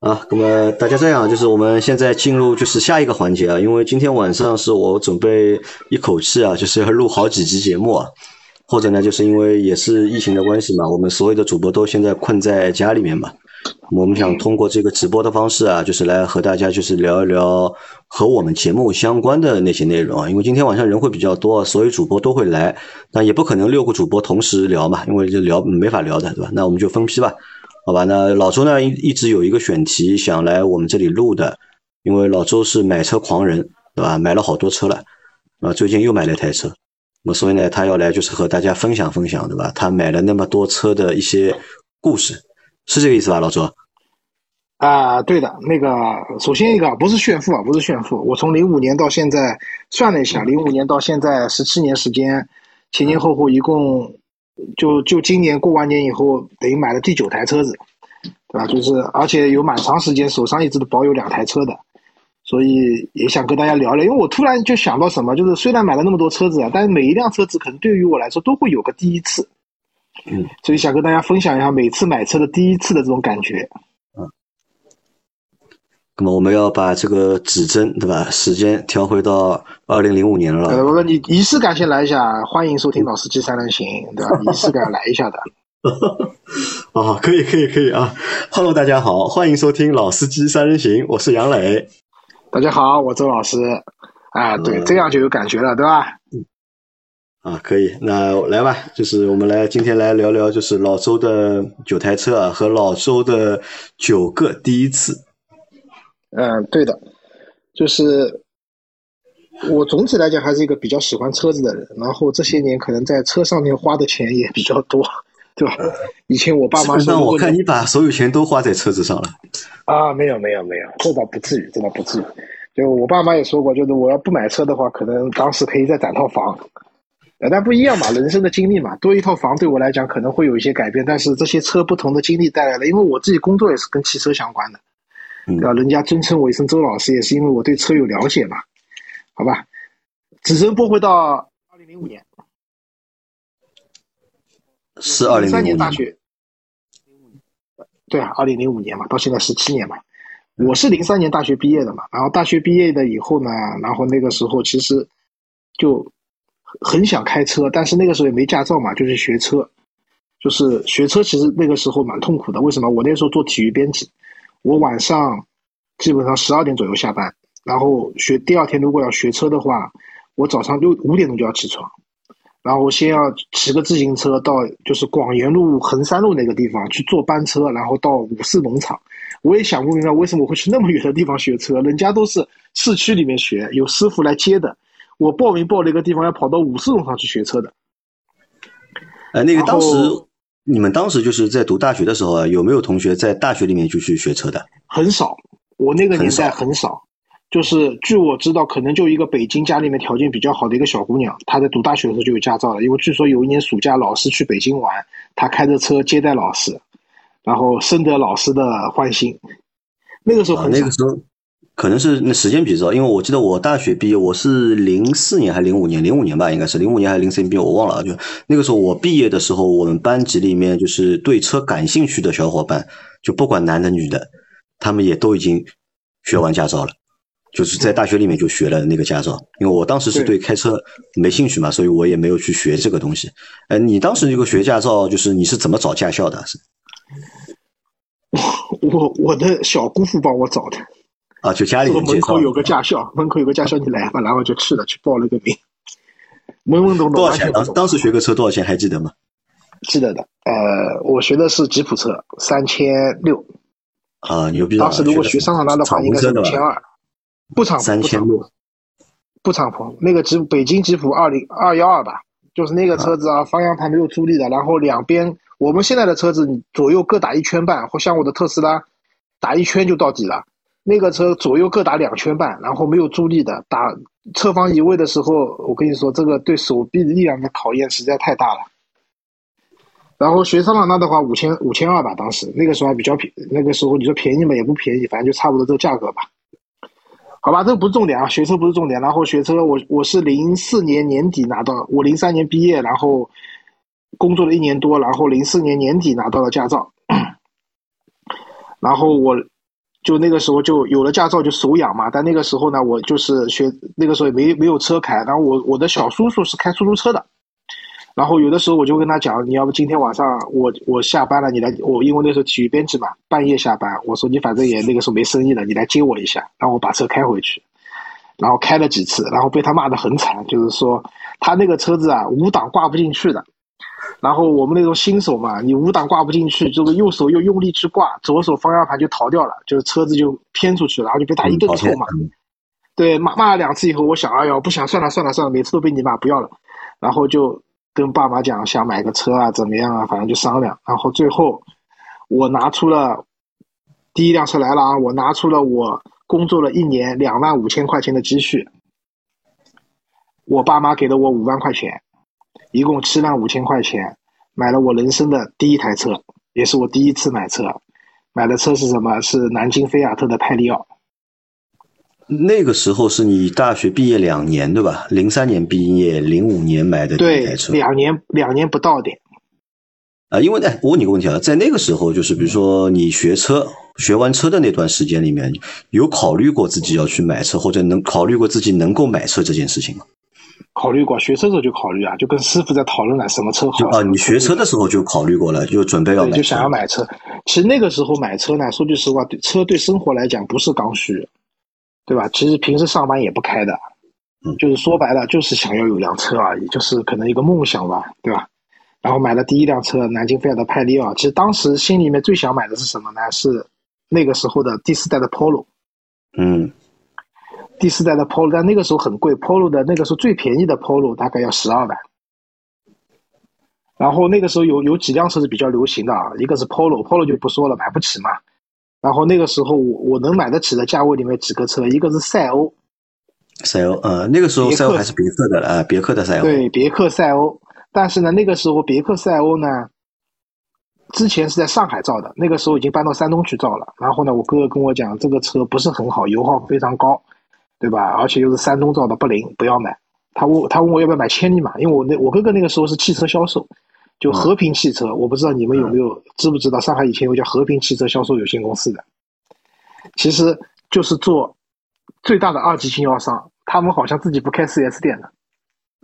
啊，那么大家这样，就是我们现在进入就是下一个环节啊，因为今天晚上是我准备一口气啊，就是要录好几集节目啊，或者呢，就是因为也是疫情的关系嘛，我们所有的主播都现在困在家里面嘛。我们想通过这个直播的方式啊，就是来和大家就是聊一聊和我们节目相关的那些内容啊。因为今天晚上人会比较多，所有主播都会来，但也不可能六个主播同时聊嘛，因为就聊没法聊的，对吧？那我们就分批吧，好吧？那老周呢一一直有一个选题想来我们这里录的，因为老周是买车狂人，对吧？买了好多车了，啊，最近又买了一台车，那么所以呢，他要来就是和大家分享分享，对吧？他买了那么多车的一些故事。是这个意思吧，老周？啊，对的，那个首先一个不是炫富啊，不是炫富。我从零五年到现在算了一下，零五年到现在十七年时间，前前后后一共就就今年过完年以后，等于买了第九台车子，对吧？就是而且有蛮长时间手上一直都保有两台车的，所以也想跟大家聊聊。因为我突然就想到什么，就是虽然买了那么多车子啊，但是每一辆车子可能对于我来说都会有个第一次。嗯，所以想跟大家分享一下每次买车的第一次的这种感觉。嗯，那么我们要把这个指针对吧？时间调回到二零零五年了。呃，我说你仪式感先来一下，欢迎收听老司机三人行，对吧？仪式感来一下的。啊，可以可以可以啊！Hello，大家好，欢迎收听老司机三人行，我是杨磊。大家好，我周老师。啊，对，这样就有感觉了，对吧？嗯。啊，可以，那来吧，就是我们来今天来聊聊，就是老周的九台车啊，和老周的九个第一次。嗯，对的，就是我总体来讲还是一个比较喜欢车子的人，然后这些年可能在车上面花的钱也比较多，对吧？以前我爸妈说，我看你把所有钱都花在车子上了。啊，没有没有没有，这倒不至于，这倒不至于。就我爸妈也说过，就是我要不买车的话，可能当时可以再攒套房。呃，但不一样嘛，人生的经历嘛，多一套房对我来讲可能会有一些改变，但是这些车不同的经历带来了，因为我自己工作也是跟汽车相关的，对吧？人家尊称我一声周老师，也是因为我对车有了解嘛，好吧？指针拨回到二零零五年，是二零零三年大学，对啊，二零零五年嘛，到现在十七年嘛，我是零三年大学毕业的嘛，然后大学毕业的以后呢，然后那个时候其实就。很想开车，但是那个时候也没驾照嘛，就是学车，就是学车。其实那个时候蛮痛苦的。为什么？我那时候做体育编辑，我晚上基本上十二点左右下班，然后学第二天如果要学车的话，我早上六五点钟就要起床，然后先要骑个自行车到就是广元路衡山路那个地方去坐班车，然后到五四农场。我也想不明白为什么会去那么远的地方学车，人家都是市区里面学，有师傅来接的。我报名报了一个地方，要跑到五四农场去学车的。呃，那个当时你们当时就是在读大学的时候啊，有没有同学在大学里面就去学车的？很少，我那个年代很少。就是据我知道，可能就一个北京家里面条件比较好的一个小姑娘，她在读大学的时候就有驾照了。因为据说有一年暑假，老师去北京玩，她开着车接待老师，然后深得老师的欢心。那个时候很那个时候。可能是那时间比较早，因为我记得我大学毕业，我是零四年还是零五年？零五年吧，应该是零五年还是零四年毕业，我忘了。就那个时候我毕业的时候，我们班级里面就是对车感兴趣的小伙伴，就不管男的女的，他们也都已经学完驾照了，就是在大学里面就学了那个驾照。因为我当时是对开车没兴趣嘛，所以我也没有去学这个东西。呃，你当时这个学驾照，就是你是怎么找驾校的？是？我我的小姑父帮我找的。啊，就家里门口有个驾校，门口有个驾校，你来吧，然后就去了，去报了个名，懵懵懂懂。多少钱？当当时学个车多少钱？还记得吗？记得的。呃，我学的是吉普车，三千六。啊，牛逼！当时如果学桑塔纳的话，应该是五千二。不敞篷，三千六。不敞篷，那个吉北京吉普二零二幺二吧，就是那个车子啊，方向盘没有助力的，然后两边我们现在的车子，左右各打一圈半，或像我的特斯拉，打一圈就到底了。那个车左右各打两圈半，然后没有助力的，打侧方移位的时候，我跟你说，这个对手臂力量的考验实在太大了。然后学桑塔纳的话，五千五千二吧，当时那个时候还比较便，那个时候你说便宜嘛，也不便宜，反正就差不多这个价格吧。好吧，这个不是重点啊，学车不是重点。然后学车，我我是零四年年底拿到，我零三年毕业，然后工作了一年多，然后零四年年底拿到了驾照，然后我。就那个时候就有了驾照就手痒嘛，但那个时候呢，我就是学那个时候也没没有车开，然后我我的小叔叔是开出租车的，然后有的时候我就跟他讲，你要不今天晚上我我下班了，你来我因为那时候体育编辑嘛，半夜下班，我说你反正也那个时候没生意了，你来接我一下，然后我把车开回去，然后开了几次，然后被他骂得很惨，就是说他那个车子啊五档挂不进去的。然后我们那种新手嘛，你五档挂不进去，这个右手又用力去挂，左手方向盘就逃掉了，就是车子就偏出去了，然后就被他一顿臭骂。对，骂骂了两次以后，我想，哎呀，不想算了算了算了，每次都被你骂，不要了。然后就跟爸妈讲，想买个车啊，怎么样啊，反正就商量。然后最后我拿出了第一辆车来了啊，我拿出了我工作了一年两万五千块钱的积蓄，我爸妈给了我五万块钱。一共七万五千块钱，买了我人生的第一台车，也是我第一次买车。买的车是什么？是南京菲亚特的派利奥。那个时候是你大学毕业两年，对吧？零三年毕业，零五年买的第一台车。两年，两年不到点。啊，因为哎，我问你个问题啊，在那个时候，就是比如说你学车，学完车的那段时间里面，有考虑过自己要去买车，或者能考虑过自己能够买车这件事情吗？考虑过，学车的时候就考虑啊，就跟师傅在讨论了什么车好啊。你学车的时候就考虑过了，就准备要买，就想要买车。其实那个时候买车呢，说句实话，对车对生活来讲不是刚需，对吧？其实平时上班也不开的，嗯，就是说白了，就是想要有辆车而已，就是可能一个梦想吧，对吧？然后买了第一辆车，南京菲亚特派利奥。其实当时心里面最想买的是什么呢？是那个时候的第四代的 Polo，嗯。第四代的 Polo，但那个时候很贵，Polo 的那个时候最便宜的 Polo 大概要十二万。然后那个时候有有几辆车是比较流行的啊，一个是 Polo，Polo 就不说了，买不起嘛。然后那个时候我我能买得起的价位里面几个车，一个是赛欧，赛欧，呃，那个时候赛欧还是别克的啊，别克的赛欧。对，别克赛欧。但是呢，那个时候别克赛欧呢，之前是在上海造的，那个时候已经搬到山东去造了。然后呢，我哥哥跟我讲，这个车不是很好，油耗非常高。对吧？而且又是山东造的，不灵，不要买。他问，他问我要不要买千里马，因为我那我哥哥那个时候是汽车销售，就和平汽车。我不知道你们有没有知不知道，上海以前有叫和平汽车销售有限公司的，其实就是做最大的二级经销商。他们好像自己不开 4S 店的。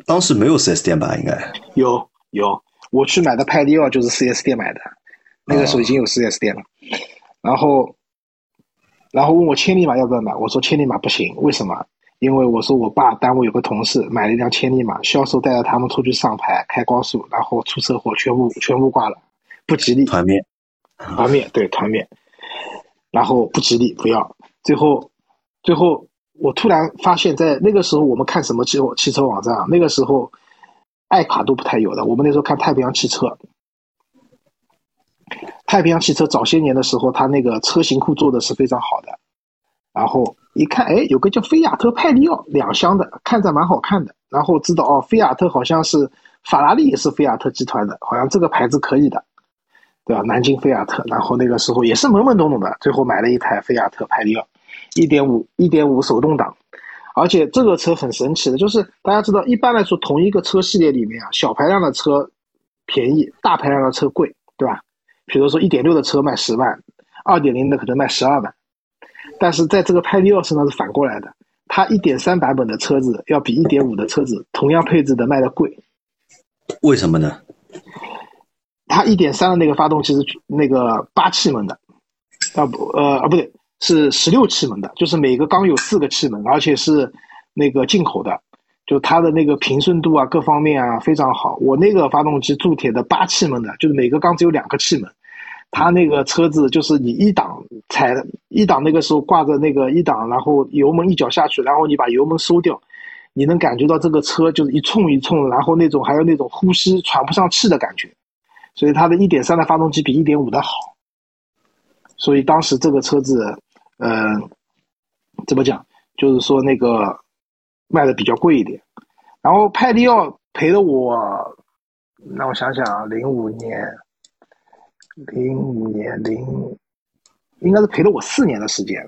当时没有 4S 店吧？应该有有，我去买的派利奥就是 4S 店买的，那个时候已经有 4S 店了，然后。然后问我千里马要不要买，我说千里马不行，为什么？因为我说我爸单位有个同事买了一辆千里马，销售带着他们出去上牌开高速，然后出车祸，全部全部挂了，不吉利。团灭，团灭，对团灭。然后不吉利，不要。最后，最后我突然发现，在那个时候我们看什么汽汽车网站啊？那个时候爱卡都不太有的，我们那时候看太平洋汽车。太平洋汽车早些年的时候，它那个车型库做的是非常好的。然后一看，哎，有个叫菲亚特派利奥两厢的，看着蛮好看的。然后知道哦，菲亚特好像是法拉利也是菲亚特集团的，好像这个牌子可以的，对吧？南京菲亚特。然后那个时候也是懵懵懂懂的，最后买了一台菲亚特派利奥，一点五一点五手动挡。而且这个车很神奇的，就是大家知道，一般来说同一个车系列里面啊，小排量的车便宜，大排量的车贵，对吧？比如说，一点六的车卖十万，二点零的可能卖十二万，但是在这个派利奥身上是反过来的，它一点三版本的车子要比一点五的车子同样配置的卖的贵。为什么呢？它一点三的那个发动机是那个八气门的，啊不呃啊不对，是十六气门的，就是每个缸有四个气门，而且是那个进口的。就它的那个平顺度啊，各方面啊非常好。我那个发动机铸铁的八气门的，就是每个缸只有两个气门。它那个车子就是你一档踩一档，那个时候挂着那个一档，然后油门一脚下去，然后你把油门收掉，你能感觉到这个车就是一冲一冲，然后那种还有那种呼吸喘不上气的感觉。所以它的一点三的发动机比一点五的好。所以当时这个车子，嗯，怎么讲？就是说那个。卖的比较贵一点，然后派利奥赔了我，让我想想啊，零五年，零五年零，应该是陪了我四年的时间，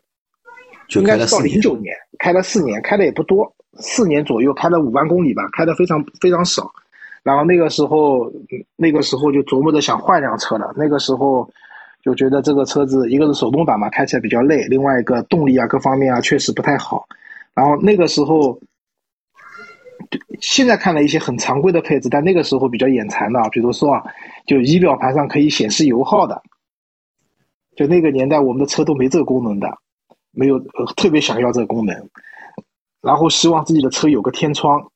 应该是到零九年开了四年，开的也不多，四年左右开了五万公里吧，开的非常非常少。然后那个时候，那个时候就琢磨着想换辆车了。那个时候就觉得这个车子一个是手动挡嘛，开起来比较累，另外一个动力啊各方面啊确实不太好。然后那个时候，现在看了一些很常规的配置，但那个时候比较眼馋的，比如说啊，就仪表盘上可以显示油耗的，就那个年代我们的车都没这个功能的，没有特别想要这个功能，然后希望自己的车有个天窗。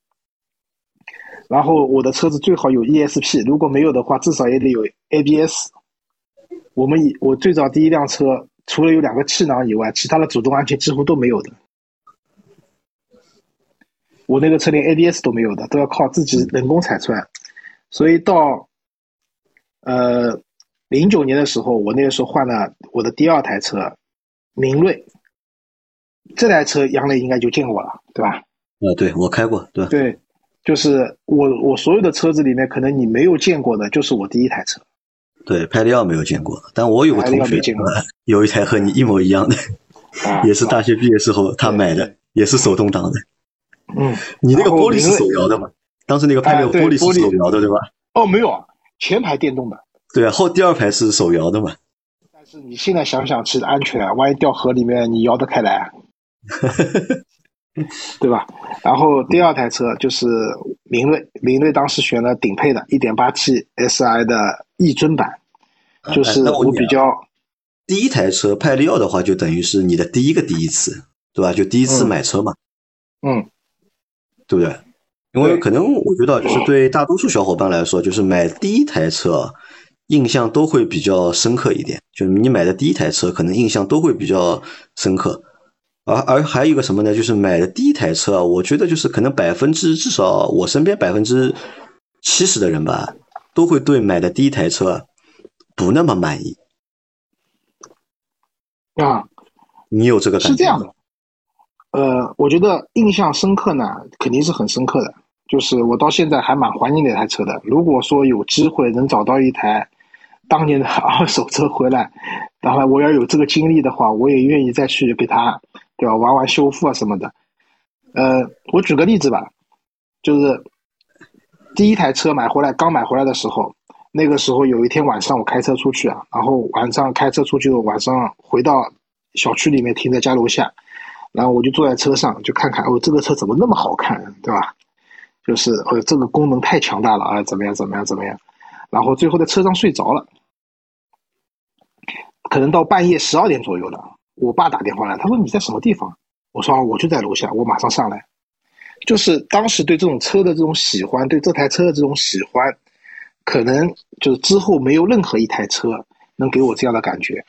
然后我的车子最好有 ESP，如果没有的话，至少也得有 ABS。我们以我最早第一辆车，除了有两个气囊以外，其他的主动安全几乎都没有的。我那个车连 ABS 都没有的，都要靠自己人工踩出来。所以到呃零九年的时候，我那个时候换了我的第二台车，明锐。这台车杨磊应该就见过了，对吧？啊，对我开过，对。对。就是我我所有的车子里面，可能你没有见过的，就是我第一台车。对，派利奥没有见过，但我有个同学 有一台和你一模一样的，也是大学毕业时候他买的，也是手动挡的。嗯，你那个玻璃是手摇的吗？当时那个派利奥玻璃是手摇的，对吧？哦，没有啊，前排电动的。对啊，后第二排是手摇的嘛。但是你现在想想，其实安全啊，万一掉河里面，你摇得开来？对吧？然后第二台车就是明锐，明锐当时选了顶配的 1.8T SI 的逸尊版，就是我比较第一台车派利奥的话，就等于是你的第一个第一次，对吧？就第一次买车嘛，嗯，对不对？因为可能我觉得，就是对大多数小伙伴来说，就是买第一台车印象都会比较深刻一点，就是你买的第一台车，可能印象都会比较深刻。而而还有一个什么呢？就是买的第一台车，我觉得就是可能百分之至少我身边百分之七十的人吧，都会对买的第一台车不那么满意。啊，你有这个感觉？是这样的。呃，我觉得印象深刻呢，肯定是很深刻的。就是我到现在还蛮怀念那台车的。如果说有机会能找到一台当年的 二手车回来，然后我要有这个经历的话，我也愿意再去给他。对吧？玩玩修复啊什么的。呃，我举个例子吧，就是第一台车买回来，刚买回来的时候，那个时候有一天晚上我开车出去啊，然后晚上开车出去，晚上回到小区里面停在家楼下，然后我就坐在车上就看看，哦，这个车怎么那么好看，对吧？就是呃，这个功能太强大了啊，怎么样怎么样怎么样？然后最后在车上睡着了，可能到半夜十二点左右了。我爸打电话来，他说你在什么地方？我说我就在楼下，我马上上来。就是当时对这种车的这种喜欢，对这台车的这种喜欢，可能就是之后没有任何一台车能给我这样的感觉。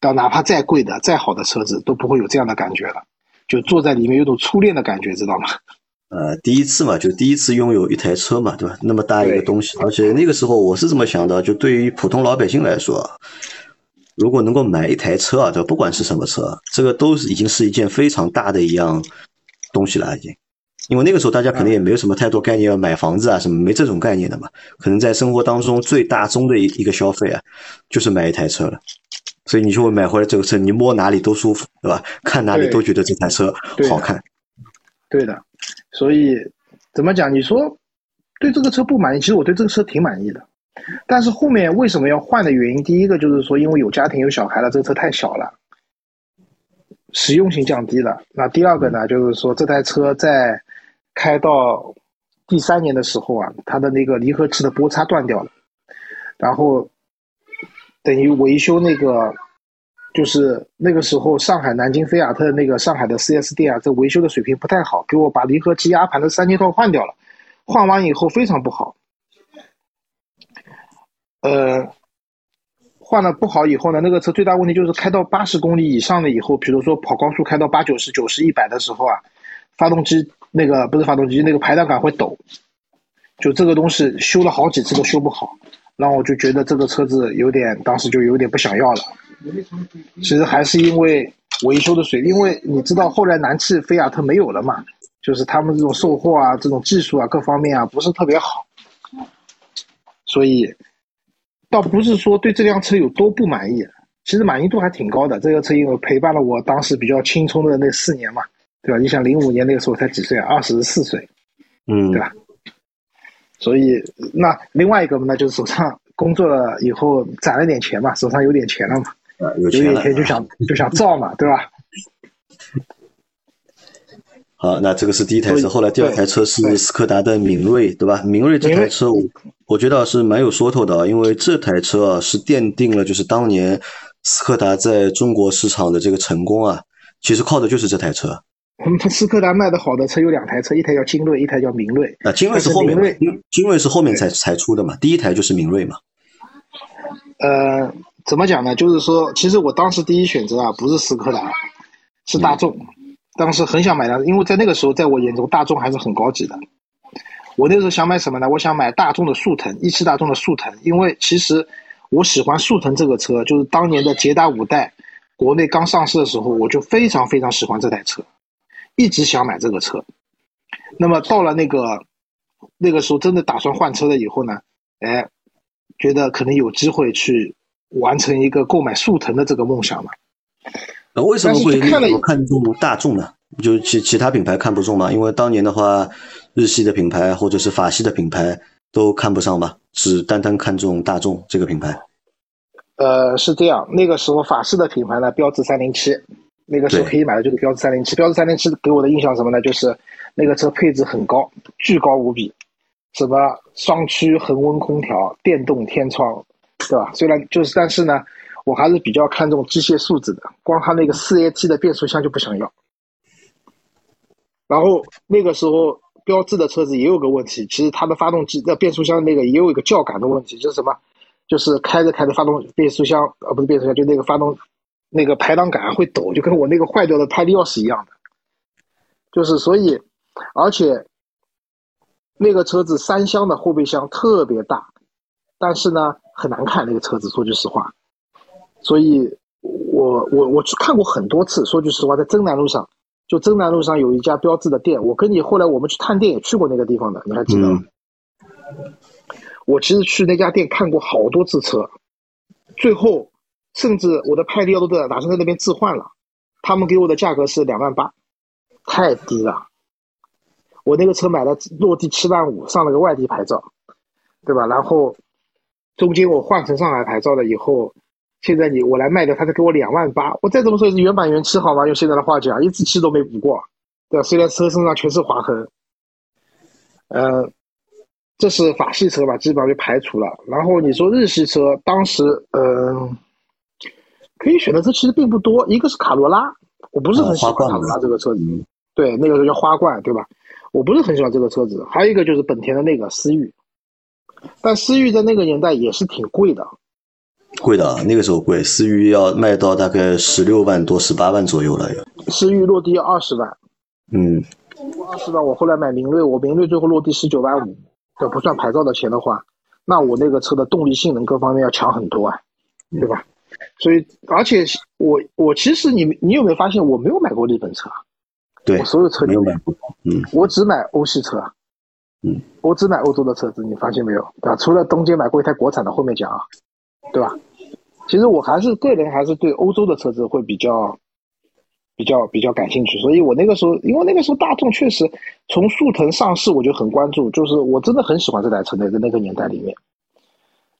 到哪怕再贵的、再好的车子都不会有这样的感觉了。就坐在里面有种初恋的感觉，知道吗？呃，第一次嘛，就第一次拥有一台车嘛，对吧？那么大一个东西，而且那个时候我是这么想的，就对于普通老百姓来说。如果能够买一台车啊，这不管是什么车，这个都是已经是一件非常大的一样东西了，已经。因为那个时候大家可能也没有什么太多概念，要买房子啊什么，没这种概念的嘛。可能在生活当中最大宗的一一个消费啊，就是买一台车了。所以你就会买回来这个车，你摸哪里都舒服，对吧？看哪里都觉得这台车好看。对的。所以怎么讲？你说对这个车不满意，其实我对这个车挺满意的。但是后面为什么要换的原因？第一个就是说，因为有家庭有小孩了，这个车太小了，实用性降低了。那第二个呢，就是说这台车在开到第三年的时候啊，它的那个离合器的波叉断掉了，然后等于维修那个，就是那个时候上海南京菲亚特那个上海的 4S 店啊，这维修的水平不太好，给我把离合器压盘的三件套换掉了，换完以后非常不好。呃，换了不好以后呢，那个车最大问题就是开到八十公里以上了以后，比如说跑高速开到八九十、九十、一百的时候啊，发动机那个不是发动机，那个排档杆会抖，就这个东西修了好几次都修不好，然后我就觉得这个车子有点，当时就有点不想要了。其实还是因为维修的水，因为你知道后来南汽菲亚特没有了嘛，就是他们这种售后啊、这种技术啊各方面啊不是特别好，所以。倒不是说对这辆车有多不满意，其实满意度还挺高的。这个车因为陪伴了我当时比较青葱的那四年嘛，对吧？你想零五年那个时候才几岁啊？二十四岁，嗯，对吧？所以那另外一个那，就是手上工作了以后攒了点钱嘛，手上有点钱了嘛，啊，有有钱了。点钱就想就想造嘛，对吧？好，那这个是第一台车，后来第二台车是斯柯达的明锐，对吧？明锐这台车我，我觉得是蛮有说头的啊，因为这台车啊是奠定了就是当年斯柯达在中国市场的这个成功啊，其实靠的就是这台车。我们斯柯达卖的好的车有两台车，一台叫精锐，一台叫明锐。啊，精锐是后面精精锐是后面才才出的嘛，第一台就是明锐嘛。呃，怎么讲呢？就是说，其实我当时第一选择啊，不是斯柯达，是大众。当时很想买的，因为在那个时候，在我眼中，大众还是很高级的。我那时候想买什么呢？我想买大众的速腾，一汽大众的速腾，因为其实我喜欢速腾这个车，就是当年的捷达五代国内刚上市的时候，我就非常非常喜欢这台车，一直想买这个车。那么到了那个那个时候，真的打算换车了以后呢，哎，觉得可能有机会去完成一个购买速腾的这个梦想嘛。那为什么会看了么看重大众呢？就其其他品牌看不中嘛？因为当年的话，日系的品牌或者是法系的品牌都看不上吧，只单单看中大众这个品牌。呃，是这样，那个时候法式的品牌呢，标致三零七，那个时候可以买的就是标致三零七。标致三零七给我的印象什么呢？就是那个车配置很高，巨高无比，什么双区恒温空调、电动天窗，对吧？虽然就是，但是呢，我还是比较看重机械素质的。光它那个四 AT 的变速箱就不想要。然后那个时候标致的车子也有个问题，其实它的发动机的变速箱那个也有一个叫感的问题，就是什么？就是开着开着发动变速箱，呃，不是变速箱，就那个发动那个排档杆会抖，就跟我那个坏掉的拍力钥匙一样的。就是所以，而且那个车子三厢的后备箱特别大，但是呢很难看那个车子，说句实话。所以我我我去看过很多次，说句实话，在真南路上，就真南路上有一家标志的店，我跟你后来我们去探店也去过那个地方的，你还记得吗？我其实去那家店看过好多次车，最后甚至我的派力奥都在打算在那边置换了，他们给我的价格是两万八，太低了。我那个车买了落地七万五，上了个外地牌照，对吧？然后中间我换成上海牌照了以后，现在你我来卖掉，他才给我两万八，我再怎么说也是原版原漆好吗？用现在的话讲，一次漆都没补过，对吧？虽然车身上全是划痕，呃，这是法系车吧，基本上就排除了。然后你说日系车，当时嗯、可以选的车其实并不多，一个是卡罗拉，我不是很喜欢卡罗拉这个车子，嗯对，那个时候叫花冠，对吧？我不是很喜欢这个车子。还有一个就是本田的那个思域，但思域在那个年代也是挺贵的，贵的啊，那个时候贵，思域要卖到大概十六万多、十八万左右了。思域落地要二十万，嗯，二十万我后来买明锐，我明锐最后落地十九万五，这不算牌照的钱的话，那我那个车的动力性能各方面要强很多啊，对吧？所以，而且我我其实你你有没有发现我没有买过日本车啊？对我，所有车没有买过。嗯我只买欧系车，嗯，我只买欧洲的车子，你发现没有？对吧？除了中间买过一台国产的，后面讲啊，对吧？其实我还是个人还是对欧洲的车子会比较比较比较感兴趣，所以我那个时候，因为那个时候大众确实从速腾上市我就很关注，就是我真的很喜欢这台车，那个那个年代里面。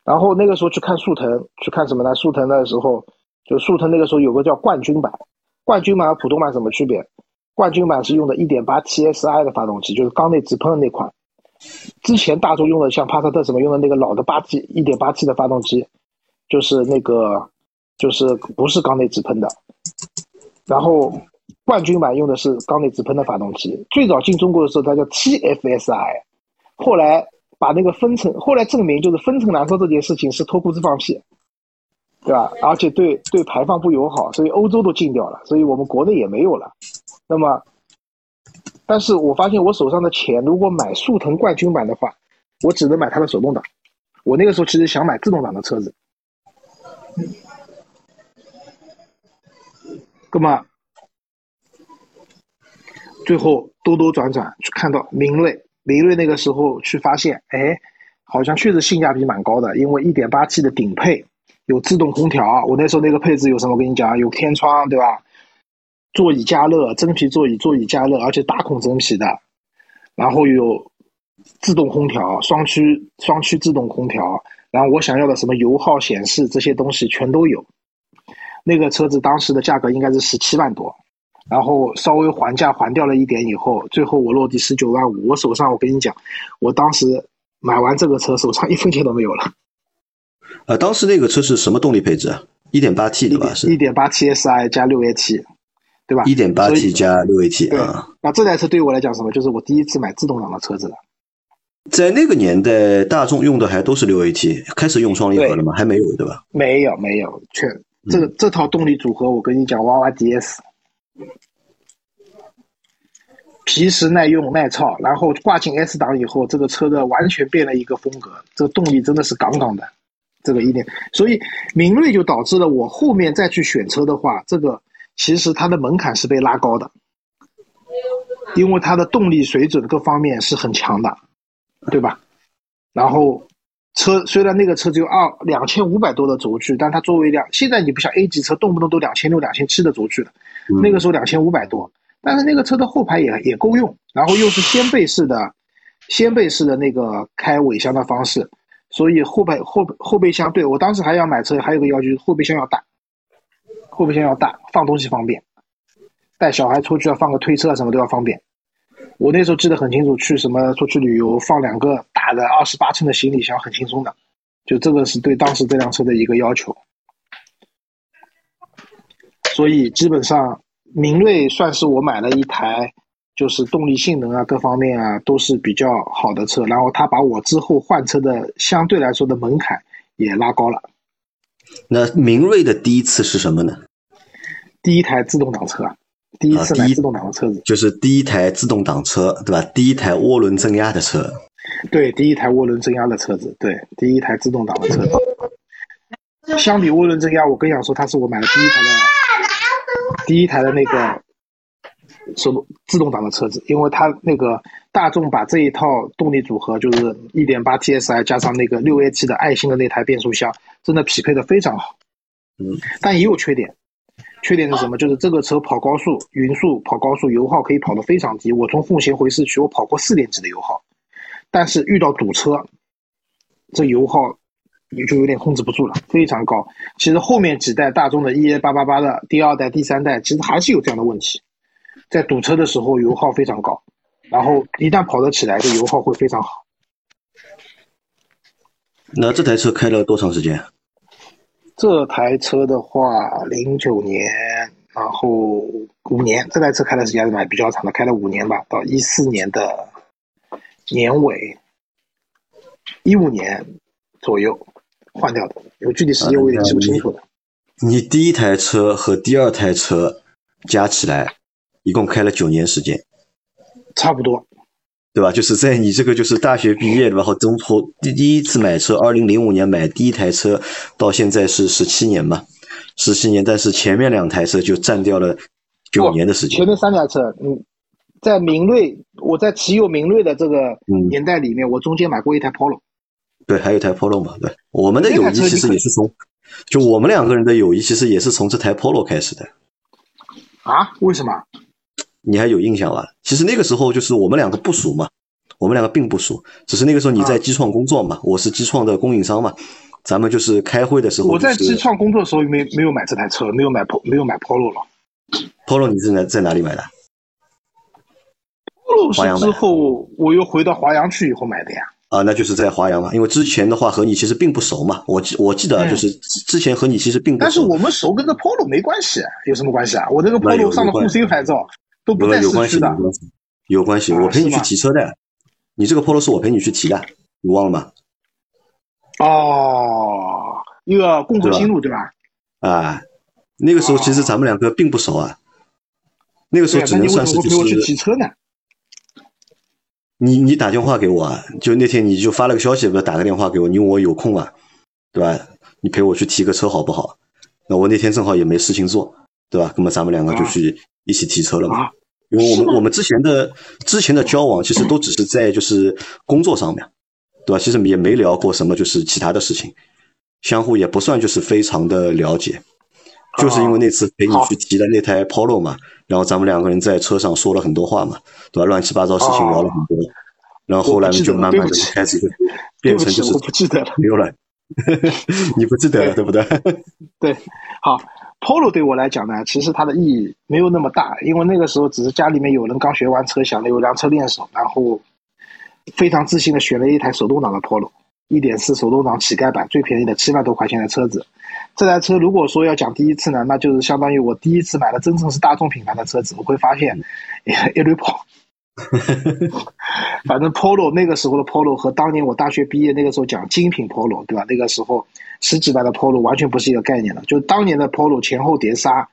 然后那个时候去看速腾，去看什么呢？速腾的时候，就速腾那个时候有个叫冠军版，冠军版和普通版什么区别？冠军版是用的1.8 TSI 的发动机，就是缸内直喷的那款。之前大众用的像帕萨特什么用的那个老的八 T 1.8 T 的发动机，就是那个就是不是缸内直喷的。然后冠军版用的是缸内直喷的发动机。最早进中国的时候，它叫 TFSI，后来把那个分层，后来证明就是分层燃烧这件事情是脱裤子放屁，对吧？而且对对排放不友好，所以欧洲都禁掉了，所以我们国内也没有了。那么，但是我发现我手上的钱，如果买速腾冠军版的话，我只能买它的手动挡。我那个时候其实想买自动挡的车子，那么最后兜兜转转去看到明锐，明锐那个时候去发现，哎，好像确实性价比蛮高的，因为 1.8T 的顶配有自动空调，我那时候那个配置有什么？我跟你讲，有天窗，对吧？座椅加热，真皮座椅，座椅加热，而且大孔真皮的，然后有自动空调、双区双区自动空调，然后我想要的什么油耗显示这些东西全都有。那个车子当时的价格应该是十七万多，然后稍微还价还掉了一点以后，最后我落地十九万五。我手上我跟你讲，我当时买完这个车，手上一分钱都没有了。呃，当时那个车是什么动力配置啊？一点八 T 对吧？是一点八 TSI 加六 AT，对吧？一点八 T 加六 AT 啊。那这台车对于我来讲什么？就是我第一次买自动挡的车子了。在那个年代，大众用的还都是六 AT，开始用双离合了吗？还没有对吧？没有没有，全这个这套动力组合，我跟你讲，娃娃 DS，皮实耐用耐操，然后挂进 S 档以后，这个车的完全变了一个风格，这个动力真的是杠杠的。这个一点，所以明锐就导致了我后面再去选车的话，这个其实它的门槛是被拉高的，因为它的动力水准各方面是很强的，对吧？然后车虽然那个车只有二两千五百多的轴距，但它作为一辆现在你不像 A 级车动不动都两千六、两千七的轴距了，那个时候两千五百多，但是那个车的后排也也够用，然后又是掀背式的，掀背式的那个开尾箱的方式。所以后备后后备箱，对我当时还要买车，还有个要求，后备箱要大，后备箱要大，放东西方便，带小孩出去要放个推车啊，什么都要方便。我那时候记得很清楚，去什么出去旅游，放两个大的二十八寸的行李箱，很轻松的。就这个是对当时这辆车的一个要求。所以基本上，明锐算是我买了一台。就是动力性能啊，各方面啊都是比较好的车，然后它把我之后换车的相对来说的门槛也拉高了。那明锐的第一次是什么呢？第一台自动挡车，第一次买自动挡的车子，就是第一台自动挡车，对吧？第一台涡轮增压的车，对，第一台涡轮增压的车子，对，第一台自动挡的车子。相比涡轮增压，我更想说，它是我买的第一台的，第一台的那个。手自动挡的车子，因为它那个大众把这一套动力组合，就是一点八 TSI 加上那个六 AT 的爱信的那台变速箱，真的匹配的非常好。嗯，但也有缺点，缺点是什么？就是这个车跑高速、匀速跑高速，油耗可以跑得非常低。我从奉贤回市区，我跑过四点几的油耗，但是遇到堵车，这油耗也就有点控制不住了，非常高。其实后面几代大众的 EA 八八八的第二代、第三代，其实还是有这样的问题。在堵车的时候油耗非常高，然后一旦跑得起来，这油耗会非常好。那这台车开了多长时间？这台车的话，零九年，然后五年。这台车开的时间是蛮比较长的，开了五年吧，到一四年的年尾，一五年左右换掉的。有具体时间我有点记不清楚了。你第一台车和第二台车加起来？一共开了九年时间，差不多，对吧？就是在你这个就是大学毕业的吧，和中途第第一次买车，二零零五年买第一台车，到现在是十七年嘛，十七年。但是前面两台车就占掉了九年的时间。前面三台车，嗯，在明锐，我在持有明锐的这个年代里面，我中间买过一台 Polo，对，还有一台 Polo 嘛，对。我们的友谊其实也是从，就我们两个人的友谊其实也是从这台 Polo 开始的。啊？为什么？你还有印象吧？其实那个时候就是我们两个不熟嘛，我们两个并不熟，只是那个时候你在机创工作嘛，我是机创的供应商嘛，咱们就是开会的时候。我在机创工作的时候没没有买这台车，没有买 Polo，没有买 Polo 了。Polo 你是在在哪里买的？Polo 是之后我又回到华阳去以后买的呀。啊，那就是在华阳嘛，因为之前的话和你其实并不熟嘛，我记我记得就是之前和你其实并不熟。但是我们熟跟这 Polo 没关系，有什么关系啊？我这个 Polo 上的沪 C 牌照。都不在市区的，有关系，我陪你去提车的。你这个 Polo 是我陪你去提的，你忘了吗？哦，那个共和新路对吧？啊，那个时候其实咱们两个并不熟啊。那个时候只能算是就是。提车呢？你你打电话给我啊？就那天你就发了个消息，不是打个电话给我？你问我有空啊，对吧？你陪我去提个车好不好？那我那天正好也没事情做，对吧？那么咱们两个就去。一起提车了嘛？因为我们我们之前的之前的交往其实都只是在就是工作上面，对吧？其实也没聊过什么就是其他的事情，相互也不算就是非常的了解。就是因为那次陪你去提的那台 Polo 嘛，然后咱们两个人在车上说了很多话嘛，对吧？乱七八糟事情聊了很多，然后后来就慢慢的开始变成就是我不记得了，没有了，你不记得了对不对？对，好，Polo 对我来讲呢，其实它的意义没有那么大，因为那个时候只是家里面有人刚学完车，想着有辆车练手，然后非常自信的选了一台手动挡的 Polo，一点四手动挡乞丐版，最便宜的七万多块钱的车子。这台车如果说要讲第一次呢，那就是相当于我第一次买了真正是大众品牌的车子，我会发现一堆跑。反正 Polo 那个时候的 Polo 和当年我大学毕业那个时候讲精品 Polo，对吧？那个时候十几万的 Polo 完全不是一个概念了。就当年的 Polo 前后碟刹，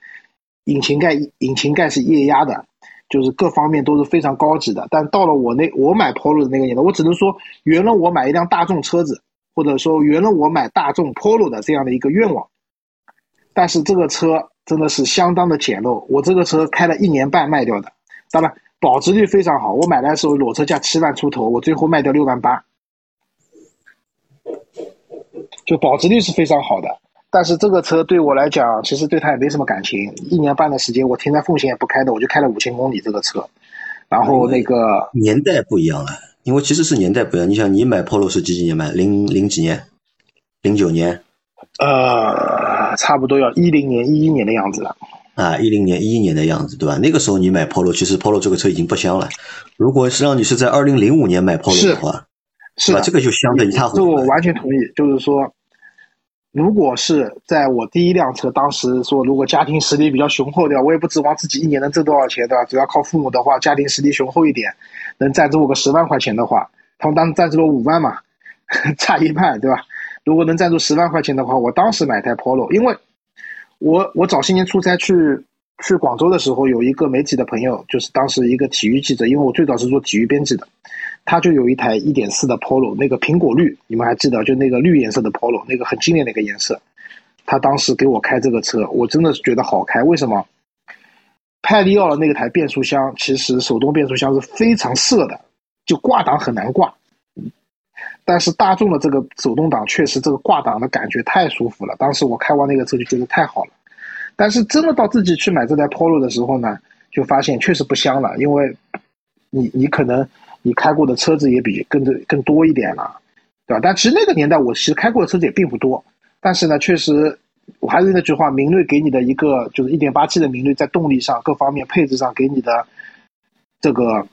引擎盖引擎盖是液压的，就是各方面都是非常高级的。但到了我那我买 Polo 的那个年代，我只能说圆了我买一辆大众车子，或者说圆了我买大众 Polo 的这样的一个愿望。但是这个车真的是相当的简陋，我这个车开了一年半卖掉的，当然。保值率非常好，我买来的时候裸车价七万出头，我最后卖掉六万八，就保值率是非常好的。但是这个车对我来讲，其实对它也没什么感情。一年半的时间，我停在奉贤也不开的，我就开了五千公里这个车。然后那个年代不一样了，因为其实是年代不一样。你想，你买 Polo 是几几年买？零零几年？零九年？呃，差不多要一零年、一一年的样子了。啊，一零年、一一年的样子，对吧？那个时候你买 Polo，其实 Polo 这个车已经不香了。如果是让你是在二零零五年买 Polo 的话，是吧？这个就香的一塌糊涂。这我完全同意。就是说，如果是在我第一辆车，当时说如果家庭实力比较雄厚，对吧？我也不指望自己一年能挣多少钱，对吧？主要靠父母的话，家庭实力雄厚一点，能赞助我个十万块钱的话，他们当时赞助了五万嘛，差一半，对吧？如果能赞助十万块钱的话，我当时买台 Polo，因为。我我早些年出差去去广州的时候，有一个媒体的朋友，就是当时一个体育记者，因为我最早是做体育编辑的，他就有一台一点四的 Polo，那个苹果绿，你们还记得？就那个绿颜色的 Polo，那个很经典的一个颜色。他当时给我开这个车，我真的是觉得好开。为什么？派利奥的那个台变速箱，其实手动变速箱是非常涩的，就挂档很难挂。但是大众的这个手动挡确实这个挂档的感觉太舒服了。当时我开完那个车就觉得太好了。但是真的到自己去买这台 Polo 的时候呢，就发现确实不香了。因为，你你可能你开过的车子也比更更多一点了，对吧？但其实那个年代我其实开过的车子也并不多。但是呢，确实我还是那句话，明锐给你的一个就是一点八 T 的明锐，在动力上各方面配置上给你的这个。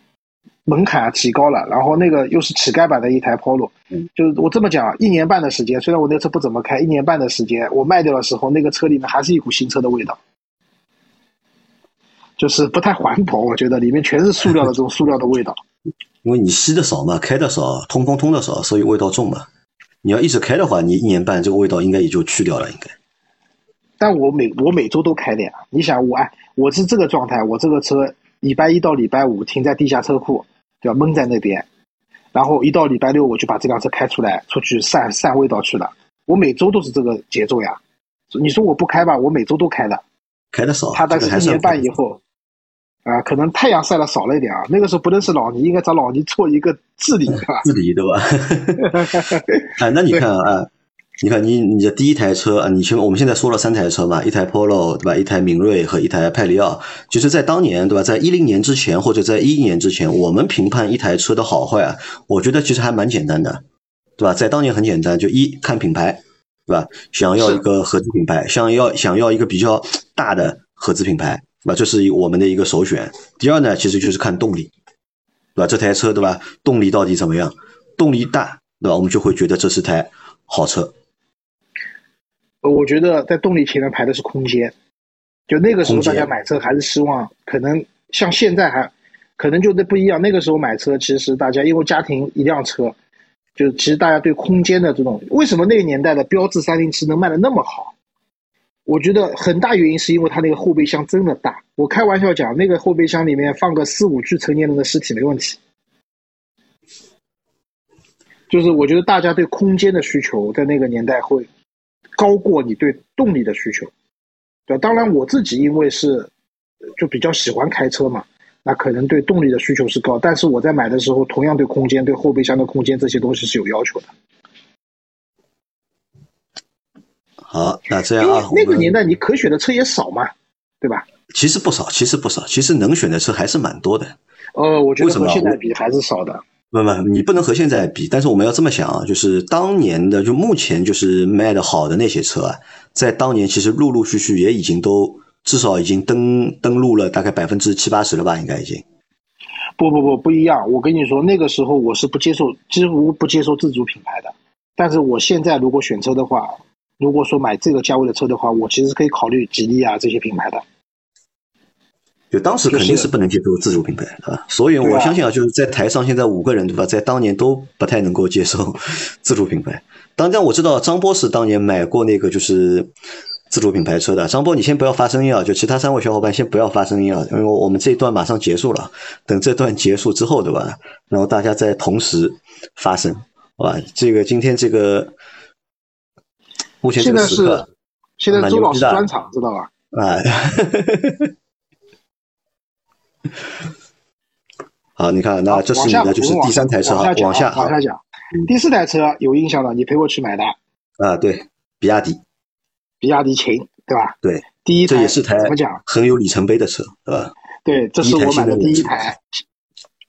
门槛啊提高了，然后那个又是乞丐版的一台 Polo，就是我这么讲，一年半的时间，虽然我那车不怎么开，一年半的时间我卖掉的时候，那个车里面还是一股新车的味道，就是不太环保，我觉得里面全是塑料的这种塑料的味道。因为你吸的少嘛，开的少，通风通的少，所以味道重嘛。你要一直开的话，你一年半这个味道应该也就去掉了，应该。但我每我每周都开的呀，你想我哎，我是这个状态，我这个车礼拜一到礼拜五停在地下车库。要闷在那边，然后一到礼拜六我就把这辆车开出来，出去散散味道去了。我每周都是这个节奏呀。你说我不开吧，我每周都开的，开的少。他但是一年半以后，啊，可能太阳晒的少了一点啊。那个时候不认识老倪，应该找老倪做一个治理，对吧？治理对吧？哎，那你看啊。你看，你你的第一台车啊，你前我们现在说了三台车嘛，一台 Polo 对吧？一台明锐和一台派里奥。其实，在当年对吧，在一零年之前或者在一一年之前，我们评判一台车的好坏啊，我觉得其实还蛮简单的，对吧？在当年很简单，就一看品牌，对吧？想要一个合资品牌，想要想要一个比较大的合资品牌，对吧？这是我们的一个首选。第二呢，其实就是看动力，对吧？这台车对吧，动力到底怎么样？动力大，对吧？我们就会觉得这是台好车。我觉得在动力前面排的是空间，就那个时候大家买车还是希望，可能像现在还，可能就那不一样。那个时候买车，其实大家因为家庭一辆车，就其实大家对空间的这种，为什么那个年代的标致三零七能卖的那么好？我觉得很大原因是因为它那个后备箱真的大。我开玩笑讲，那个后备箱里面放个四五具成年人的尸体没问题。就是我觉得大家对空间的需求在那个年代会。高过你对动力的需求，对，当然我自己因为是就比较喜欢开车嘛，那可能对动力的需求是高，但是我在买的时候同样对空间、对后备箱的空间这些东西是有要求的。好，那这样啊，那个年代你可选的车也少嘛，对吧？其实不少，其实不少，其实能选的车还是蛮多的。呃，我觉得和现在比还是少的。不不，你不能和现在比，但是我们要这么想啊，就是当年的，就目前就是卖的好的那些车啊，在当年其实陆陆续续也已经都至少已经登登录了大概百分之七八十了吧，应该已经。不不不不一样，我跟你说，那个时候我是不接受，几乎不接受自主品牌的。但是我现在如果选车的话，如果说买这个价位的车的话，我其实可以考虑吉利啊这些品牌的。就当时肯定是不能接受自主品牌，对吧？所以我相信啊，就是在台上现在五个人，对吧？在当年都不太能够接受 自主品牌。当然我知道张波是当年买过那个就是自主品牌车的。张波，你先不要发声音啊，就其他三位小伙伴先不要发声音啊，因为我们这一段马上结束了。等这段结束之后，对吧？然后大家再同时发声，好吧？这个今天这个目前这个时刻，现在周老师专场，知道吧？啊。好，你看，那这是你的就是第三台车，往下往下讲，第四台车有印象的，你陪我去买的。啊，对，比亚迪，比亚迪秦，对吧？对，第一台这也是台怎么讲？很有里程碑的车，对吧？对，这是我买的第一台，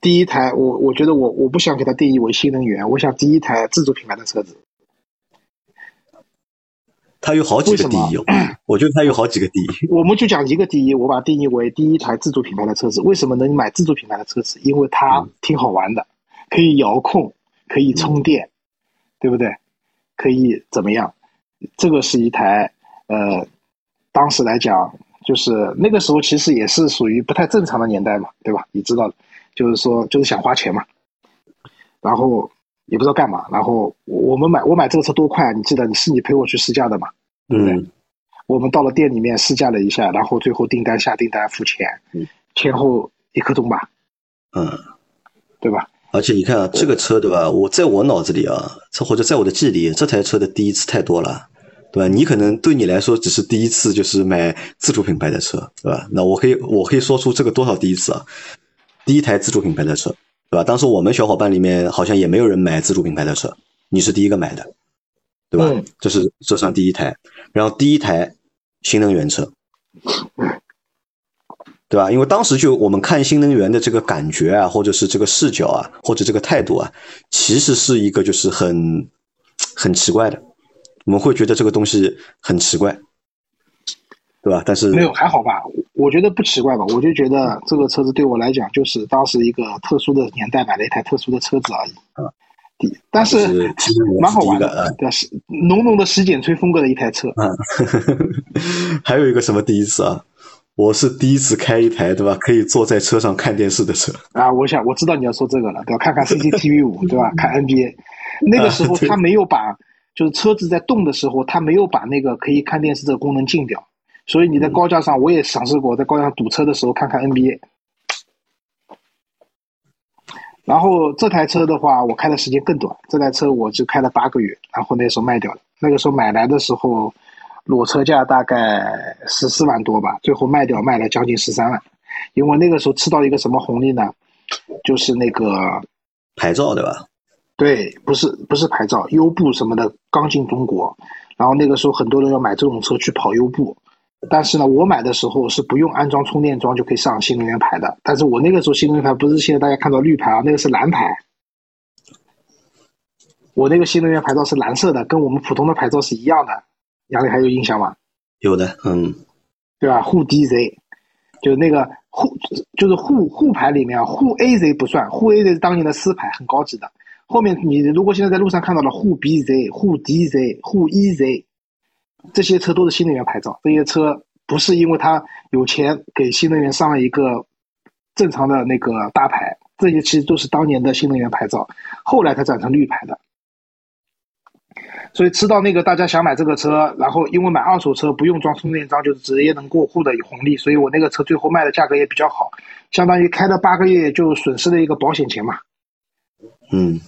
第一台，我我觉得我我不想给它定义为新能源，我想第一台自主品牌的车子。它有好几个第一，我觉得它有好几个第一。我们就讲一个第一，我把定义为第一台自主品牌的车子。为什么能买自主品牌的车子？因为它挺好玩的，可以遥控，可以充电，对不对？可以怎么样？这个是一台，呃，当时来讲，就是那个时候其实也是属于不太正常的年代嘛，对吧？你知道的，就是说就是想花钱嘛，然后。也不知道干嘛，然后我们买我买这个车多快啊！你记得你是你陪我去试驾的嘛？对不对？我们到了店里面试驾了一下，然后最后订单下订单付钱，前后一刻钟吧。嗯，对吧？而且你看啊，这个车对吧？我在我脑子里啊，这或者在我的记忆里，这台车的第一次太多了，对吧？你可能对你来说只是第一次，就是买自主品牌的车，对吧？那我可以我可以说出这个多少第一次啊？第一台自主品牌的车。对吧？当时我们小伙伴里面好像也没有人买自主品牌的车，你是第一个买的，对吧？这是这算第一台，然后第一台新能源车，对吧？因为当时就我们看新能源的这个感觉啊，或者是这个视角啊，或者这个态度啊，其实是一个就是很很奇怪的，我们会觉得这个东西很奇怪。对吧？但是没有还好吧，我觉得不奇怪吧。我就觉得这个车子对我来讲，就是当时一个特殊的年代买了一台特殊的车子而已。啊，但是蛮好玩的，对，是浓浓的洗剪吹风格的一台车。啊，还有一个什么第一次啊？我是第一次开一台，对吧？可以坐在车上看电视的车。啊，我想我知道你要说这个了，对吧？看看 CCTV 五，对吧？看 NBA。那个时候他没有把，就是车子在动的时候，他没有把那个可以看电视这个功能禁掉。所以你在高架上，我也尝试过在高架上堵车的时候看看 NBA。然后这台车的话，我开的时间更短，这台车我就开了八个月，然后那时候卖掉了。那个时候买来的时候，裸车价大概十四万多吧，最后卖掉卖了将近十三万。因为那个时候吃到一个什么红利呢？就是那个牌照对吧？对，不是不是牌照，优步什么的刚进中国，然后那个时候很多人要买这种车去跑优步。但是呢，我买的时候是不用安装充电桩就可以上新能源牌的。但是我那个时候新能源牌不是现在大家看到绿牌啊，那个是蓝牌。我那个新能源牌照是蓝色的，跟我们普通的牌照是一样的。杨磊还有印象吗？有的，嗯，对吧？沪 DZ，就是那个沪，就是沪沪牌里面啊，沪 AZ 不算，沪 AZ 是当年的私牌，很高级的。后面你如果现在在路上看到了沪 BZ、沪 DZ、沪 EZ。这些车都是新能源牌照，这些车不是因为他有钱给新能源上了一个正常的那个大牌，这些其实都是当年的新能源牌照，后来才转成绿牌的。所以吃到那个大家想买这个车，然后因为买二手车不用装充电桩就是直接能过户的红利，所以我那个车最后卖的价格也比较好，相当于开了八个月就损失了一个保险钱嘛。嗯，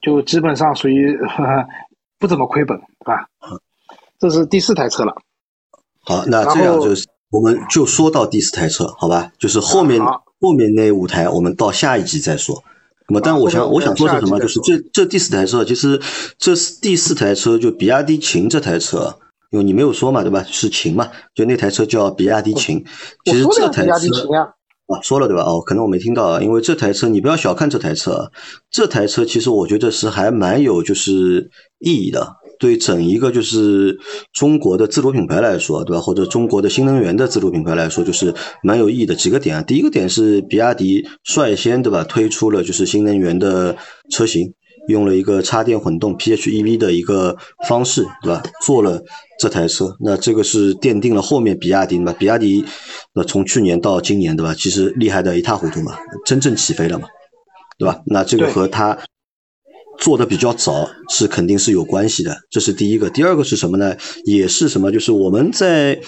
就基本上属于不怎么亏本，对吧？这是第四台车了，好，那这样就是我们就说到第四台车，好吧？就是后面后面那五台，我们到下一集再说。那么，但我想我想说是什么？就是这这第四台车，其实这是第四台车，就比亚迪秦这台车，因为你没有说嘛，对吧？是秦嘛？就那台车叫比亚迪秦。其实这台车，啊，说了对吧？哦，可能我没听到啊，因为这台车你不要小看这台车，这台车其实我觉得是还蛮有就是意义的。对整一个就是中国的自主品牌来说，对吧？或者中国的新能源的自主品牌来说，就是蛮有意义的几个点啊。第一个点是比亚迪率先对吧推出了就是新能源的车型，用了一个插电混动 PHEV 的一个方式，对吧？做了这台车，那这个是奠定了后面比亚迪嘛？比亚迪那从去年到今年，对吧？其实厉害的一塌糊涂嘛，真正起飞了嘛，对吧？那这个和它。做的比较早是肯定是有关系的，这是第一个。第二个是什么呢？也是什么？就是我们在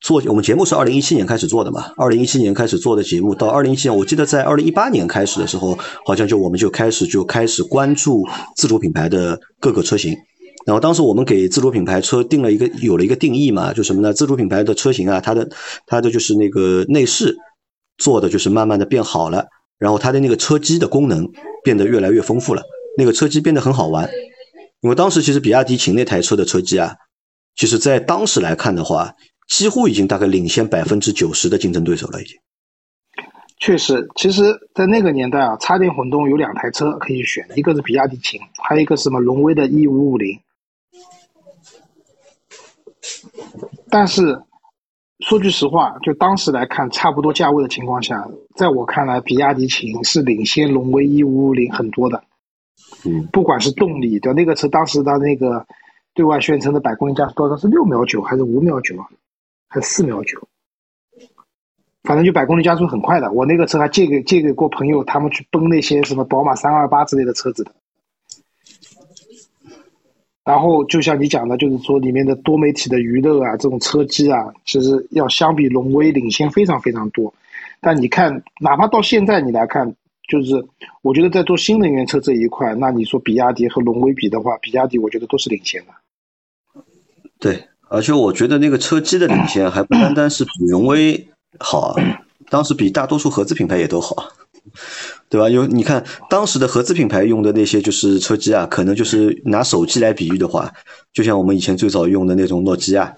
做我们节目是二零一七年开始做的嘛，二零一七年开始做的节目，到二零一七年，我记得在二零一八年开始的时候，好像就我们就开始就开始关注自主品牌的各个车型。然后当时我们给自主品牌车定了一个有了一个定义嘛，就什么呢？自主品牌的车型啊，它的它的就是那个内饰做的就是慢慢的变好了，然后它的那个车机的功能变得越来越丰富了。那个车机变得很好玩，因为当时其实比亚迪秦那台车的车机啊，其实在当时来看的话，几乎已经大概领先百分之九十的竞争对手了，已经。确实，其实，在那个年代啊，插电混动有两台车可以选，一个是比亚迪秦，还有一个什么荣威的 E 五五零。但是说句实话，就当时来看，差不多价位的情况下，在我看来，比亚迪秦是领先荣威 E 五五零很多的。嗯，不管是动力的那个车，当时的那个对外宣称的百公里加速多少是六秒九还是五秒九，还是四秒九？反正就百公里加速很快的。我那个车还借给借给过朋友，他们去奔那些什么宝马三二八之类的车子的。然后就像你讲的，就是说里面的多媒体的娱乐啊，这种车机啊，其实要相比荣威领先非常非常多。但你看，哪怕到现在你来看。就是我觉得在做新能源车这一块，那你说比亚迪和荣威比的话，比亚迪我觉得都是领先的。对，而且我觉得那个车机的领先还不单单是比荣威好，当时比大多数合资品牌也都好，对吧？有你看当时的合资品牌用的那些就是车机啊，可能就是拿手机来比喻的话，就像我们以前最早用的那种诺基亚，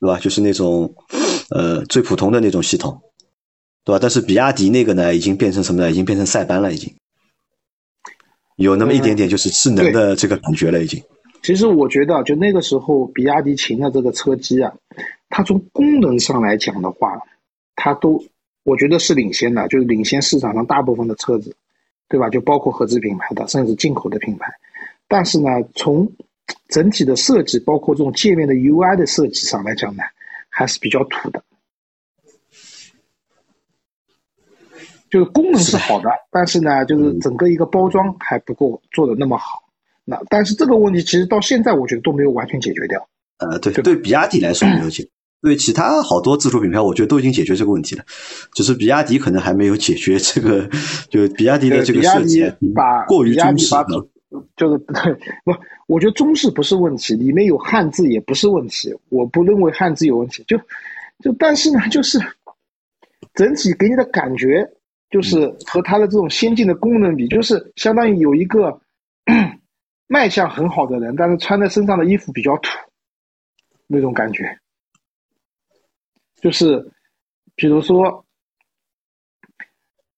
对吧？就是那种呃最普通的那种系统。对吧？但是比亚迪那个呢，已经变成什么呢？已经变成塞班了，已经有那么一点点就是智能的这个感觉了，已经。其实我觉得，就那个时候，比亚迪秦的这个车机啊，它从功能上来讲的话，它都我觉得是领先的，就是领先市场上大部分的车子，对吧？就包括合资品牌的，甚至进口的品牌。但是呢，从整体的设计，包括这种界面的 UI 的设计上来讲呢，还是比较土的。就是功能是好的，但是呢，就是整个一个包装还不够做的那么好。那但是这个问题其实到现在我觉得都没有完全解决掉。呃，对，对比亚迪来说没有解，对其他好多自主品牌，我觉得都已经解决这个问题了，只是比亚迪可能还没有解决这个。就比亚迪的这个设计把过于中式，就是 不，我觉得中式不是问题，里面有汉字也不是问题，我不认为汉字有问题。就就但是呢，就是整体给你的感觉。就是和它的这种先进的功能比，就是相当于有一个 卖相很好的人，但是穿在身上的衣服比较土，那种感觉。就是比如说，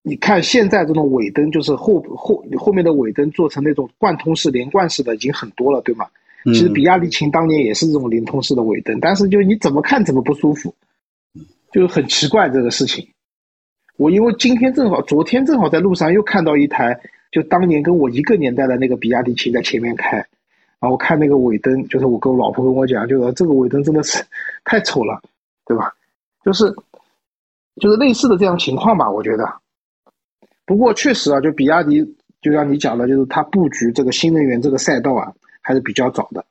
你看现在这种尾灯，就是后后后面的尾灯做成那种贯通式、连贯式的已经很多了，对吗？其实比亚迪秦当年也是这种连通式的尾灯，但是就你怎么看怎么不舒服，就是很奇怪这个事情。我因为今天正好，昨天正好在路上又看到一台，就当年跟我一个年代的那个比亚迪秦在前面开，然后我看那个尾灯，就是我跟我老婆跟我讲，就说这个尾灯真的是太丑了，对吧？就是就是类似的这样情况吧，我觉得。不过确实啊，就比亚迪，就像你讲的，就是它布局这个新能源这个赛道啊，还是比较早的，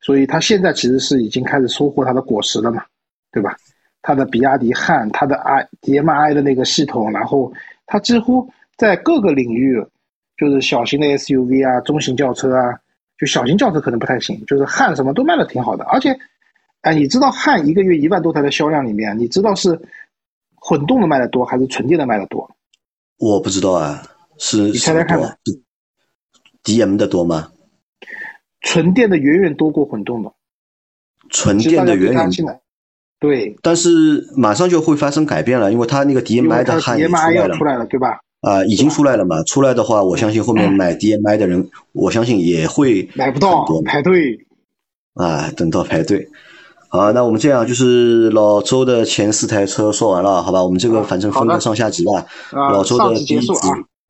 所以它现在其实是已经开始收获它的果实了嘛，对吧？它的比亚迪汉，它的 i DMI 的那个系统，然后它几乎在各个领域，就是小型的 SUV 啊、中型轿车啊，就小型轿车可能不太行，就是汉什么都卖的挺好的。而且，哎，你知道汉一个月一万多台的销量里面，你知道是混动的卖的多还是纯电的卖的多？我不知道啊，是你猜猜看吧，DM 的多吗？纯电的远远多过混动的，纯电的远远。对，但是马上就会发生改变了，因为它那个 DMI 的汉也出来了，出来了，对吧？啊，已经出来了嘛？出来的话，我相信后面买 DMI 的人，我相信也会买不到，排队啊，等到排队。好，那我们这样就是老周的前四台车说完了，好吧？我们这个反正分个上下集吧。老周的第一集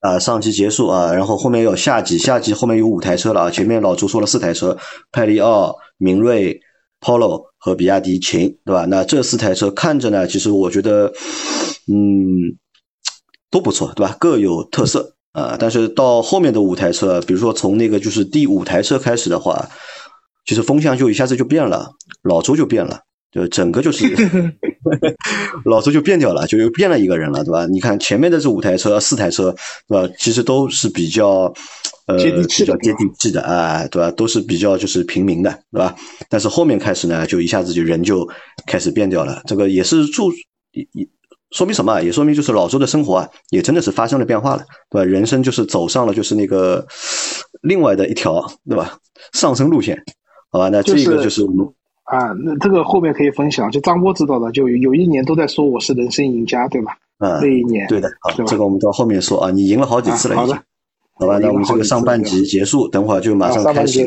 啊，上集结束啊，然后后面有下集，下集后面有五台车了啊。前面老周说了四台车：派力奥、明锐、Polo 和比亚迪秦，对吧？那这四台车看着呢，其实我觉得，嗯。都不错，对吧？各有特色啊。但是到后面的五台车，比如说从那个就是第五台车开始的话，其实风向就一下子就变了，老周就变了，就整个就是 老周就变掉了，就又变了一个人了，对吧？你看前面的这五台车、四台车，对吧？其实都是比较呃比较接地气的啊，对吧？都是比较就是平民的，对吧？但是后面开始呢，就一下子就人就开始变掉了，这个也是注也。说明什么？也说明就是老周的生活啊，也真的是发生了变化了，对吧？人生就是走上了就是那个另外的一条，对吧？上升路线，好吧？那这个就是我们啊，那这个后面可以分享。就张波知道的，就有一年都在说我是人生赢家，对吧？嗯，那一年对的，好，这个我们到后面说啊，你赢了好几次了，已经。好吧？那我们这个上半集结束，等会儿就马上开始